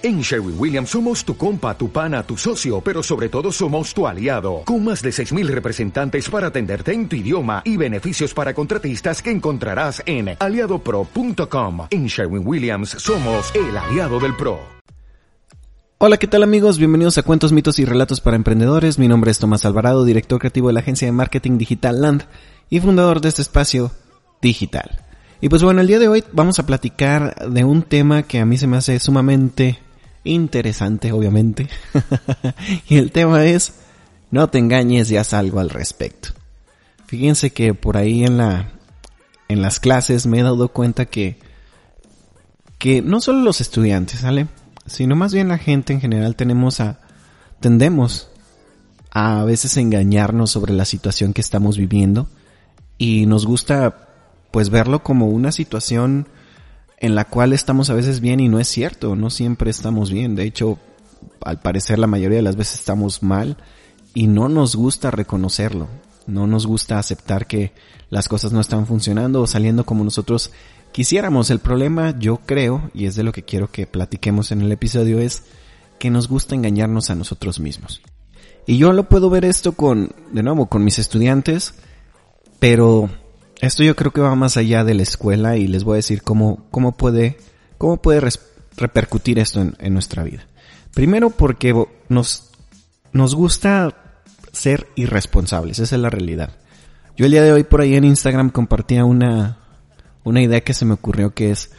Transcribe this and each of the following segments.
En Sherwin Williams somos tu compa, tu pana, tu socio, pero sobre todo somos tu aliado, con más de 6.000 representantes para atenderte en tu idioma y beneficios para contratistas que encontrarás en aliadopro.com. En Sherwin Williams somos el aliado del PRO. Hola, ¿qué tal amigos? Bienvenidos a Cuentos, Mitos y Relatos para Emprendedores. Mi nombre es Tomás Alvarado, director creativo de la agencia de marketing digital Land y fundador de este espacio digital. Y pues bueno, el día de hoy vamos a platicar de un tema que a mí se me hace sumamente interesante, obviamente. y el tema es, no te engañes, ya salgo al respecto. Fíjense que por ahí en la, en las clases me he dado cuenta que, que no solo los estudiantes, ¿sale? Sino más bien la gente en general tenemos a, tendemos a, a veces engañarnos sobre la situación que estamos viviendo y nos gusta pues verlo como una situación en la cual estamos a veces bien y no es cierto, no siempre estamos bien. De hecho, al parecer la mayoría de las veces estamos mal y no nos gusta reconocerlo. No nos gusta aceptar que las cosas no están funcionando o saliendo como nosotros quisiéramos. El problema, yo creo, y es de lo que quiero que platiquemos en el episodio, es que nos gusta engañarnos a nosotros mismos. Y yo lo puedo ver esto con, de nuevo, con mis estudiantes, pero esto yo creo que va más allá de la escuela y les voy a decir cómo, cómo puede, cómo puede repercutir esto en, en, nuestra vida. Primero porque nos, nos gusta ser irresponsables, esa es la realidad. Yo el día de hoy por ahí en Instagram compartía una, una idea que se me ocurrió que es,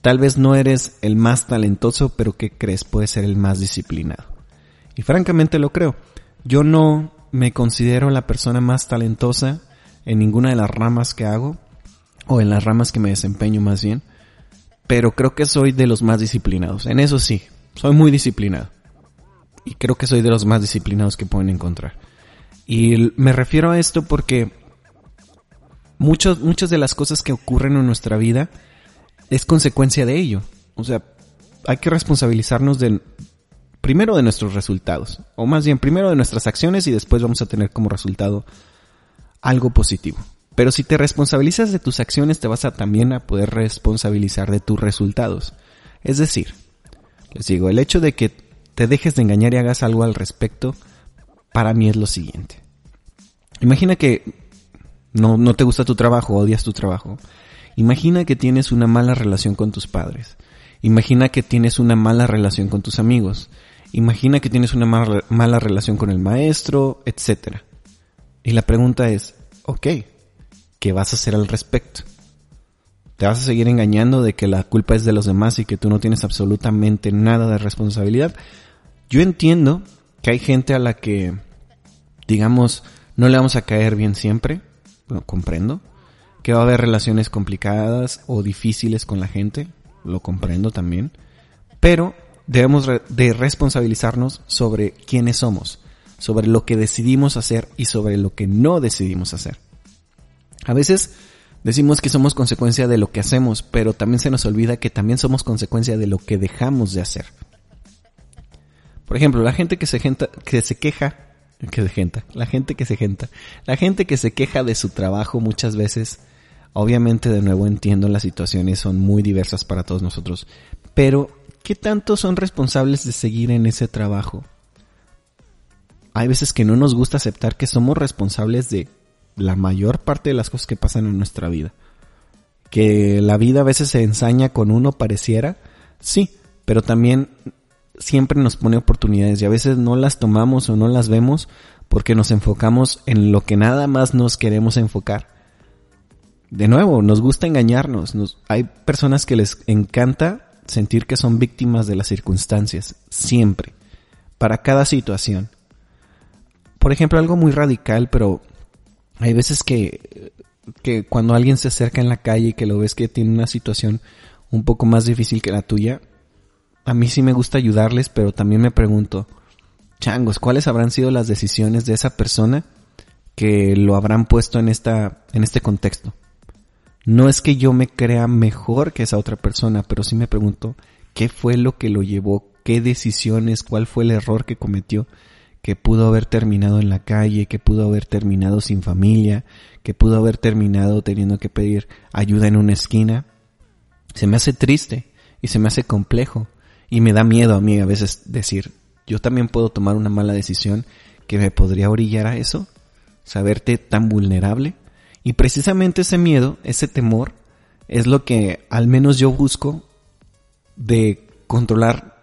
tal vez no eres el más talentoso, pero que crees puede ser el más disciplinado. Y francamente lo creo. Yo no me considero la persona más talentosa en ninguna de las ramas que hago, o en las ramas que me desempeño más bien, pero creo que soy de los más disciplinados. En eso sí, soy muy disciplinado. Y creo que soy de los más disciplinados que pueden encontrar. Y me refiero a esto porque muchos, muchas de las cosas que ocurren en nuestra vida es consecuencia de ello. O sea, hay que responsabilizarnos de, primero de nuestros resultados. O más bien, primero de nuestras acciones y después vamos a tener como resultado algo positivo. Pero si te responsabilizas de tus acciones, te vas a también a poder responsabilizar de tus resultados. Es decir, les digo, el hecho de que te dejes de engañar y hagas algo al respecto, para mí es lo siguiente. Imagina que no, no te gusta tu trabajo, odias tu trabajo. Imagina que tienes una mala relación con tus padres. Imagina que tienes una mala relación con tus amigos. Imagina que tienes una mala, mala relación con el maestro, etcétera. Y la pregunta es, ok, ¿qué vas a hacer al respecto? ¿Te vas a seguir engañando de que la culpa es de los demás y que tú no tienes absolutamente nada de responsabilidad? Yo entiendo que hay gente a la que, digamos, no le vamos a caer bien siempre, lo comprendo, que va a haber relaciones complicadas o difíciles con la gente, lo comprendo también, pero debemos de responsabilizarnos sobre quiénes somos sobre lo que decidimos hacer y sobre lo que no decidimos hacer. A veces decimos que somos consecuencia de lo que hacemos, pero también se nos olvida que también somos consecuencia de lo que dejamos de hacer. Por ejemplo, la gente que se, que se queja, que se genta, la gente que se genta, la gente que se queja de su trabajo muchas veces, obviamente de nuevo entiendo las situaciones son muy diversas para todos nosotros, pero ¿qué tanto son responsables de seguir en ese trabajo? Hay veces que no nos gusta aceptar que somos responsables de la mayor parte de las cosas que pasan en nuestra vida. Que la vida a veces se ensaña con uno pareciera, sí, pero también siempre nos pone oportunidades y a veces no las tomamos o no las vemos porque nos enfocamos en lo que nada más nos queremos enfocar. De nuevo, nos gusta engañarnos. hay personas que les encanta sentir que son víctimas de las circunstancias, siempre, para cada situación por ejemplo, algo muy radical, pero hay veces que, que cuando alguien se acerca en la calle y que lo ves que tiene una situación un poco más difícil que la tuya, a mí sí me gusta ayudarles, pero también me pregunto, changos, ¿cuáles habrán sido las decisiones de esa persona que lo habrán puesto en esta, en este contexto? No es que yo me crea mejor que esa otra persona, pero sí me pregunto, ¿qué fue lo que lo llevó? ¿Qué decisiones? ¿Cuál fue el error que cometió? Que pudo haber terminado en la calle, que pudo haber terminado sin familia, que pudo haber terminado teniendo que pedir ayuda en una esquina. Se me hace triste y se me hace complejo. Y me da miedo a mí a veces decir, yo también puedo tomar una mala decisión que me podría orillar a eso, saberte tan vulnerable. Y precisamente ese miedo, ese temor, es lo que al menos yo busco de controlar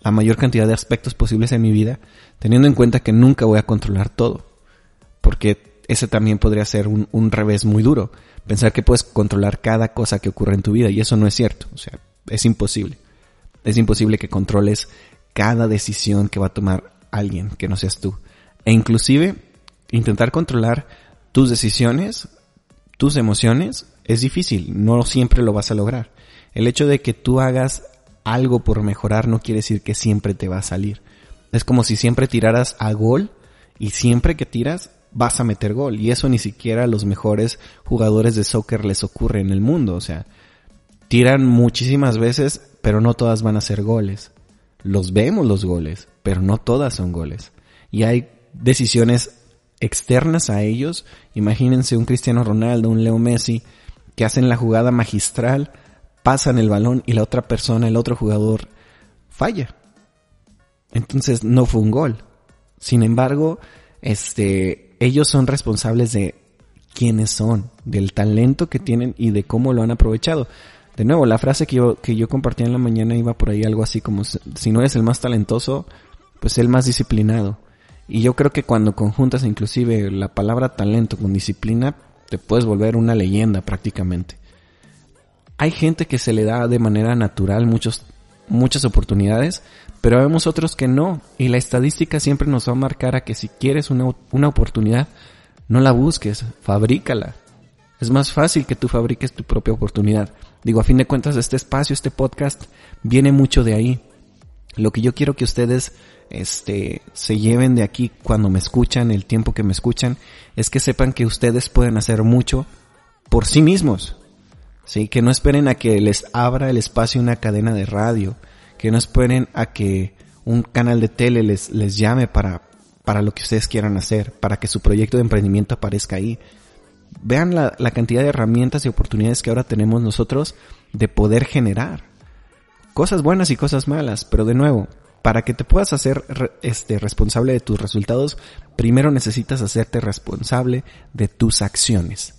la mayor cantidad de aspectos posibles en mi vida, teniendo en cuenta que nunca voy a controlar todo. Porque ese también podría ser un, un revés muy duro. Pensar que puedes controlar cada cosa que ocurre en tu vida y eso no es cierto. O sea, es imposible. Es imposible que controles cada decisión que va a tomar alguien que no seas tú. E inclusive intentar controlar tus decisiones, tus emociones, es difícil. No siempre lo vas a lograr. El hecho de que tú hagas algo por mejorar no quiere decir que siempre te va a salir. Es como si siempre tiraras a gol y siempre que tiras vas a meter gol. Y eso ni siquiera a los mejores jugadores de soccer les ocurre en el mundo. O sea, tiran muchísimas veces, pero no todas van a ser goles. Los vemos los goles, pero no todas son goles. Y hay decisiones externas a ellos. Imagínense un Cristiano Ronaldo, un Leo Messi, que hacen la jugada magistral, pasan el balón y la otra persona, el otro jugador, falla. Entonces no fue un gol. Sin embargo, este, ellos son responsables de quiénes son, del talento que tienen y de cómo lo han aprovechado. De nuevo, la frase que yo, que yo compartí en la mañana iba por ahí algo así como, si no eres el más talentoso, pues el más disciplinado. Y yo creo que cuando conjuntas inclusive la palabra talento con disciplina, te puedes volver una leyenda prácticamente. Hay gente que se le da de manera natural muchos, muchas oportunidades, pero vemos otros que no. Y la estadística siempre nos va a marcar a que si quieres una, una oportunidad, no la busques, fabrícala. Es más fácil que tú fabriques tu propia oportunidad. Digo, a fin de cuentas, este espacio, este podcast, viene mucho de ahí. Lo que yo quiero que ustedes, este, se lleven de aquí cuando me escuchan, el tiempo que me escuchan, es que sepan que ustedes pueden hacer mucho por sí mismos. Sí, que no esperen a que les abra el espacio una cadena de radio, que no esperen a que un canal de tele les, les llame para, para lo que ustedes quieran hacer, para que su proyecto de emprendimiento aparezca ahí. Vean la, la cantidad de herramientas y oportunidades que ahora tenemos nosotros de poder generar. Cosas buenas y cosas malas, pero de nuevo, para que te puedas hacer este responsable de tus resultados, primero necesitas hacerte responsable de tus acciones.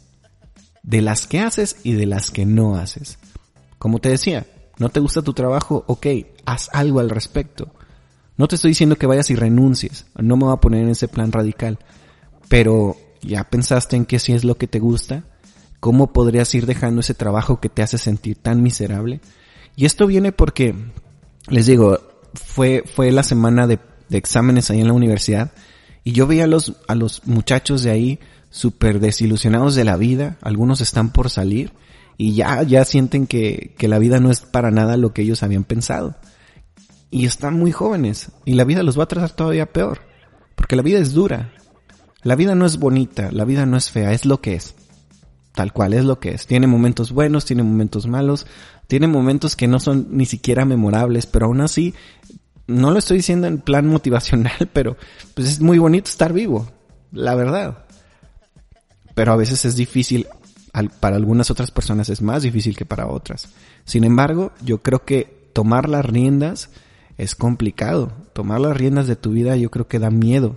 De las que haces y de las que no haces. Como te decía, ¿No te gusta tu trabajo? Ok, haz algo al respecto. No te estoy diciendo que vayas y renuncies. No me voy a poner en ese plan radical. Pero, ¿ya pensaste en qué si es lo que te gusta? ¿Cómo podrías ir dejando ese trabajo que te hace sentir tan miserable? Y esto viene porque, les digo, fue, fue la semana de, de exámenes ahí en la universidad y yo veía a los, a los muchachos de ahí súper desilusionados de la vida. Algunos están por salir y ya, ya sienten que, que la vida no es para nada lo que ellos habían pensado. Y están muy jóvenes y la vida los va a tratar todavía peor. Porque la vida es dura. La vida no es bonita, la vida no es fea, es lo que es. Tal cual, es lo que es. Tiene momentos buenos, tiene momentos malos, tiene momentos que no son ni siquiera memorables, pero aún así, no lo estoy diciendo en plan motivacional, pero pues es muy bonito estar vivo, la verdad. Pero a veces es difícil para algunas otras personas es más difícil que para otras. Sin embargo, yo creo que tomar las riendas es complicado. Tomar las riendas de tu vida yo creo que da miedo.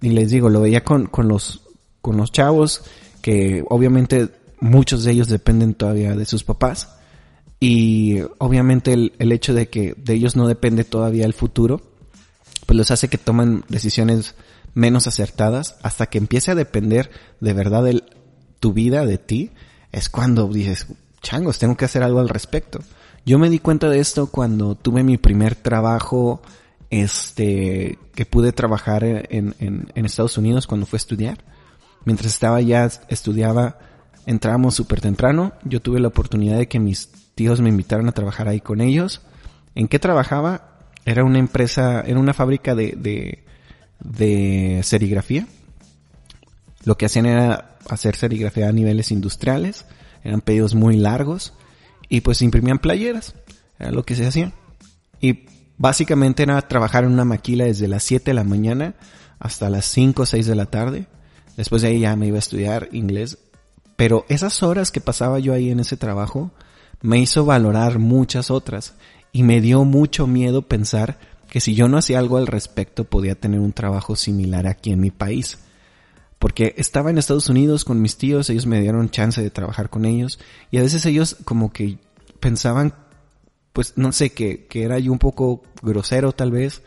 Y les digo, lo veía con, con los, con los chavos que obviamente muchos de ellos dependen todavía de sus papás. Y obviamente el, el hecho de que de ellos no depende todavía el futuro, pues los hace que tomen decisiones menos acertadas hasta que empiece a depender de verdad el, tu vida de ti, es cuando dices, changos, tengo que hacer algo al respecto. Yo me di cuenta de esto cuando tuve mi primer trabajo, este, que pude trabajar en, en, en Estados Unidos cuando fue a estudiar. Mientras estaba ya, estudiaba, entrábamos súper temprano. Yo tuve la oportunidad de que mis tíos me invitaran a trabajar ahí con ellos. ¿En qué trabajaba? Era una empresa, era una fábrica de, de, de serigrafía. Lo que hacían era hacer serigrafía a niveles industriales, eran pedidos muy largos y pues imprimían playeras, era lo que se hacía. Y básicamente era trabajar en una maquila desde las 7 de la mañana hasta las 5 o 6 de la tarde. Después de ahí ya me iba a estudiar inglés. Pero esas horas que pasaba yo ahí en ese trabajo me hizo valorar muchas otras. Y me dio mucho miedo pensar que si yo no hacía algo al respecto podía tener un trabajo similar aquí en mi país. Porque estaba en Estados Unidos con mis tíos, ellos me dieron chance de trabajar con ellos y a veces ellos como que pensaban, pues no sé, que, que era yo un poco grosero tal vez,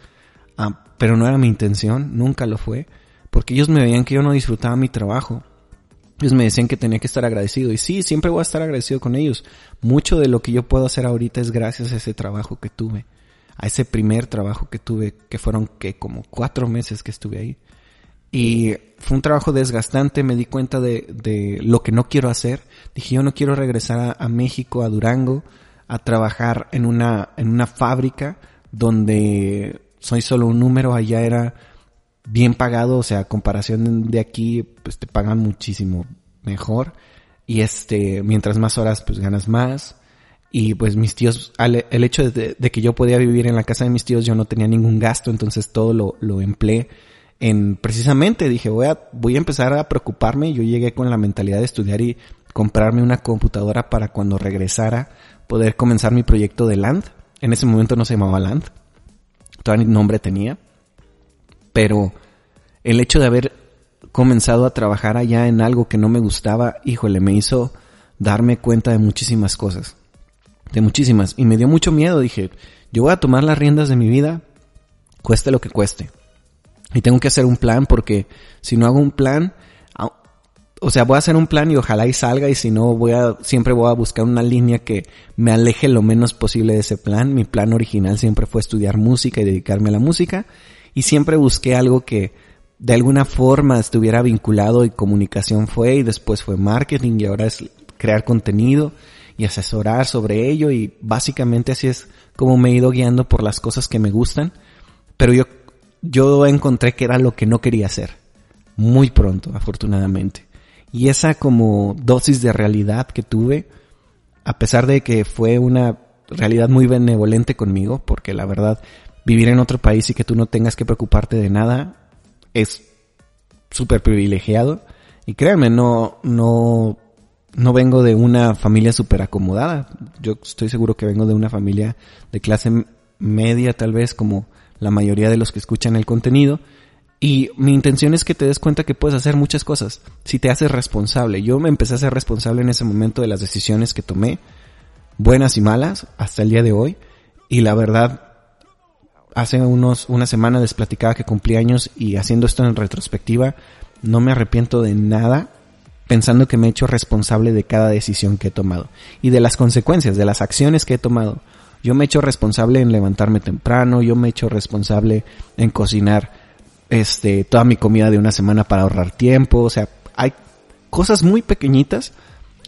ah, pero no era mi intención, nunca lo fue, porque ellos me veían que yo no disfrutaba mi trabajo. Ellos me decían que tenía que estar agradecido y sí, siempre voy a estar agradecido con ellos. Mucho de lo que yo puedo hacer ahorita es gracias a ese trabajo que tuve a ese primer trabajo que tuve, que fueron que como cuatro meses que estuve ahí. Y fue un trabajo desgastante, me di cuenta de, de lo que no quiero hacer. Dije, yo no quiero regresar a, México, a Durango, a trabajar en una, en una fábrica donde soy solo un número, allá era bien pagado, o sea, a comparación de aquí, pues te pagan muchísimo mejor. Y este, mientras más horas, pues ganas más. Y pues mis tíos, el hecho de, que yo podía vivir en la casa de mis tíos, yo no tenía ningún gasto, entonces todo lo, lo empleé en precisamente dije voy a, voy a empezar a preocuparme. Yo llegué con la mentalidad de estudiar y comprarme una computadora para cuando regresara poder comenzar mi proyecto de Land. En ese momento no se llamaba Land, todavía ni nombre tenía, pero el hecho de haber comenzado a trabajar allá en algo que no me gustaba, híjole, me hizo darme cuenta de muchísimas cosas de muchísimas. Y me dio mucho miedo. Dije, yo voy a tomar las riendas de mi vida, cueste lo que cueste. Y tengo que hacer un plan porque si no hago un plan, o sea, voy a hacer un plan y ojalá y salga y si no voy a, siempre voy a buscar una línea que me aleje lo menos posible de ese plan. Mi plan original siempre fue estudiar música y dedicarme a la música. Y siempre busqué algo que de alguna forma estuviera vinculado y comunicación fue y después fue marketing y ahora es crear contenido y asesorar sobre ello. Y básicamente así es como me he ido guiando por las cosas que me gustan, pero yo, yo encontré que era lo que no quería hacer, muy pronto, afortunadamente. Y esa como dosis de realidad que tuve, a pesar de que fue una realidad muy benevolente conmigo, porque la verdad, vivir en otro país y que tú no tengas que preocuparte de nada es súper privilegiado. Y créanme, no, no, no vengo de una familia súper acomodada. Yo estoy seguro que vengo de una familia de clase media, tal vez, como la mayoría de los que escuchan el contenido. Y mi intención es que te des cuenta que puedes hacer muchas cosas si te haces responsable. Yo me empecé a ser responsable en ese momento de las decisiones que tomé, buenas y malas, hasta el día de hoy. Y la verdad, hace unos, una semana les platicaba que cumplí años y haciendo esto en retrospectiva, no me arrepiento de nada pensando que me he hecho responsable de cada decisión que he tomado y de las consecuencias, de las acciones que he tomado. Yo me he hecho responsable en levantarme temprano, yo me he hecho responsable en cocinar este toda mi comida de una semana para ahorrar tiempo, o sea, hay cosas muy pequeñitas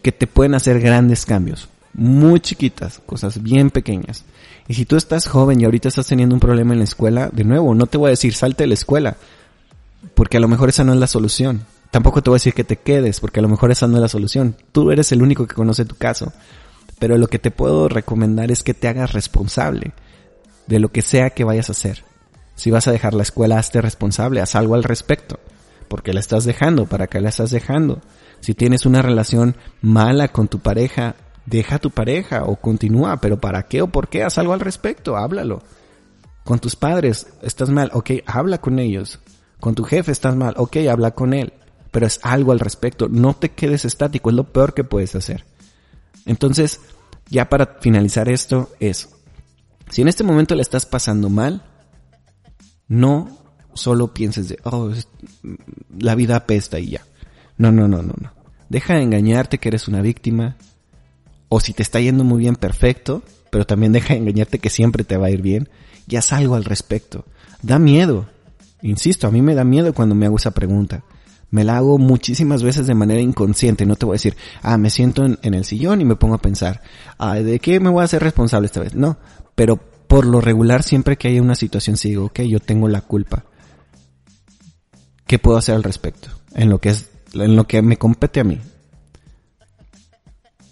que te pueden hacer grandes cambios, muy chiquitas, cosas bien pequeñas. Y si tú estás joven y ahorita estás teniendo un problema en la escuela, de nuevo, no te voy a decir salte de la escuela, porque a lo mejor esa no es la solución. Tampoco te voy a decir que te quedes, porque a lo mejor esa no es la solución. Tú eres el único que conoce tu caso. Pero lo que te puedo recomendar es que te hagas responsable de lo que sea que vayas a hacer. Si vas a dejar la escuela, hazte responsable, haz algo al respecto. Porque la estás dejando, ¿para qué la estás dejando? Si tienes una relación mala con tu pareja, deja a tu pareja o continúa, pero ¿para qué o por qué? Haz algo al respecto, háblalo. Con tus padres, estás mal, ok, habla con ellos. Con tu jefe estás mal, ok, habla con él pero es algo al respecto. No te quedes estático, es lo peor que puedes hacer. Entonces, ya para finalizar esto es, si en este momento le estás pasando mal, no solo pienses de, oh, la vida apesta y ya. No, no, no, no, no. Deja de engañarte que eres una víctima. O si te está yendo muy bien, perfecto. Pero también deja de engañarte que siempre te va a ir bien. Y haz algo al respecto. Da miedo. Insisto, a mí me da miedo cuando me hago esa pregunta me la hago muchísimas veces de manera inconsciente. No te voy a decir, ah, me siento en, el sillón y me pongo a pensar, ah, ¿de qué me voy a hacer responsable esta vez? No, pero por lo regular siempre que haya una situación si digo, ok, yo tengo la culpa. ¿Qué puedo hacer al respecto? En lo que es, en lo que me compete a mí.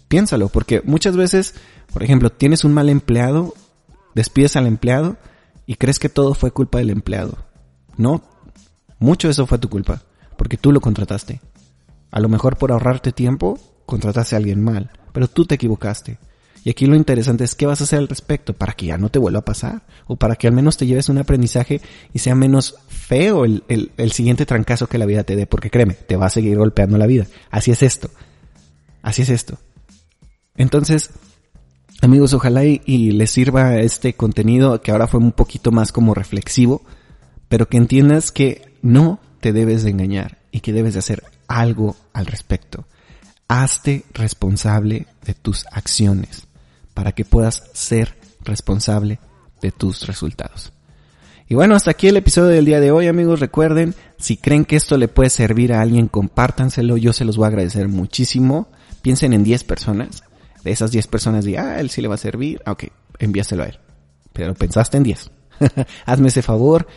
Piénsalo, porque muchas veces, por ejemplo, tienes un mal empleado, despides al empleado y crees que todo fue culpa del empleado. No, mucho de eso fue tu culpa porque tú lo contrataste. A lo mejor por ahorrarte tiempo, contrataste a alguien mal, pero tú te equivocaste. Y aquí lo interesante es qué vas a hacer al respecto para que ya no te vuelva a pasar o para que al menos te lleves un aprendizaje y sea menos feo el, el, siguiente trancazo que la vida te dé, porque créeme, te va a seguir golpeando la vida. Así es esto. Así es esto. Entonces, amigos, ojalá y, y les sirva este contenido que ahora fue un poquito más como reflexivo, pero que entiendas que no te debes de engañar y que debes de hacer algo al respecto. Hazte responsable de tus acciones para que puedas ser responsable de tus resultados. Y bueno, hasta aquí el episodio del día de hoy, amigos. Recuerden, si creen que esto le puede servir a alguien, compártanselo. Yo se los voy a agradecer muchísimo. Piensen en 10 personas. De esas 10 personas, digan, ah, él sí le va a servir. Ah, ok, envíaselo a él. Pero pensaste en 10. Hazme ese favor.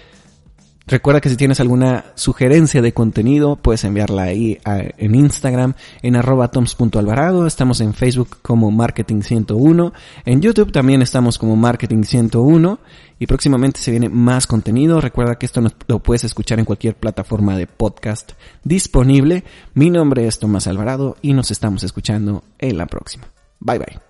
Recuerda que si tienes alguna sugerencia de contenido, puedes enviarla ahí en Instagram, en arroba toms.alvarado. Estamos en Facebook como Marketing 101. En YouTube también estamos como Marketing 101. Y próximamente se viene más contenido. Recuerda que esto lo puedes escuchar en cualquier plataforma de podcast disponible. Mi nombre es Tomás Alvarado y nos estamos escuchando en la próxima. Bye bye.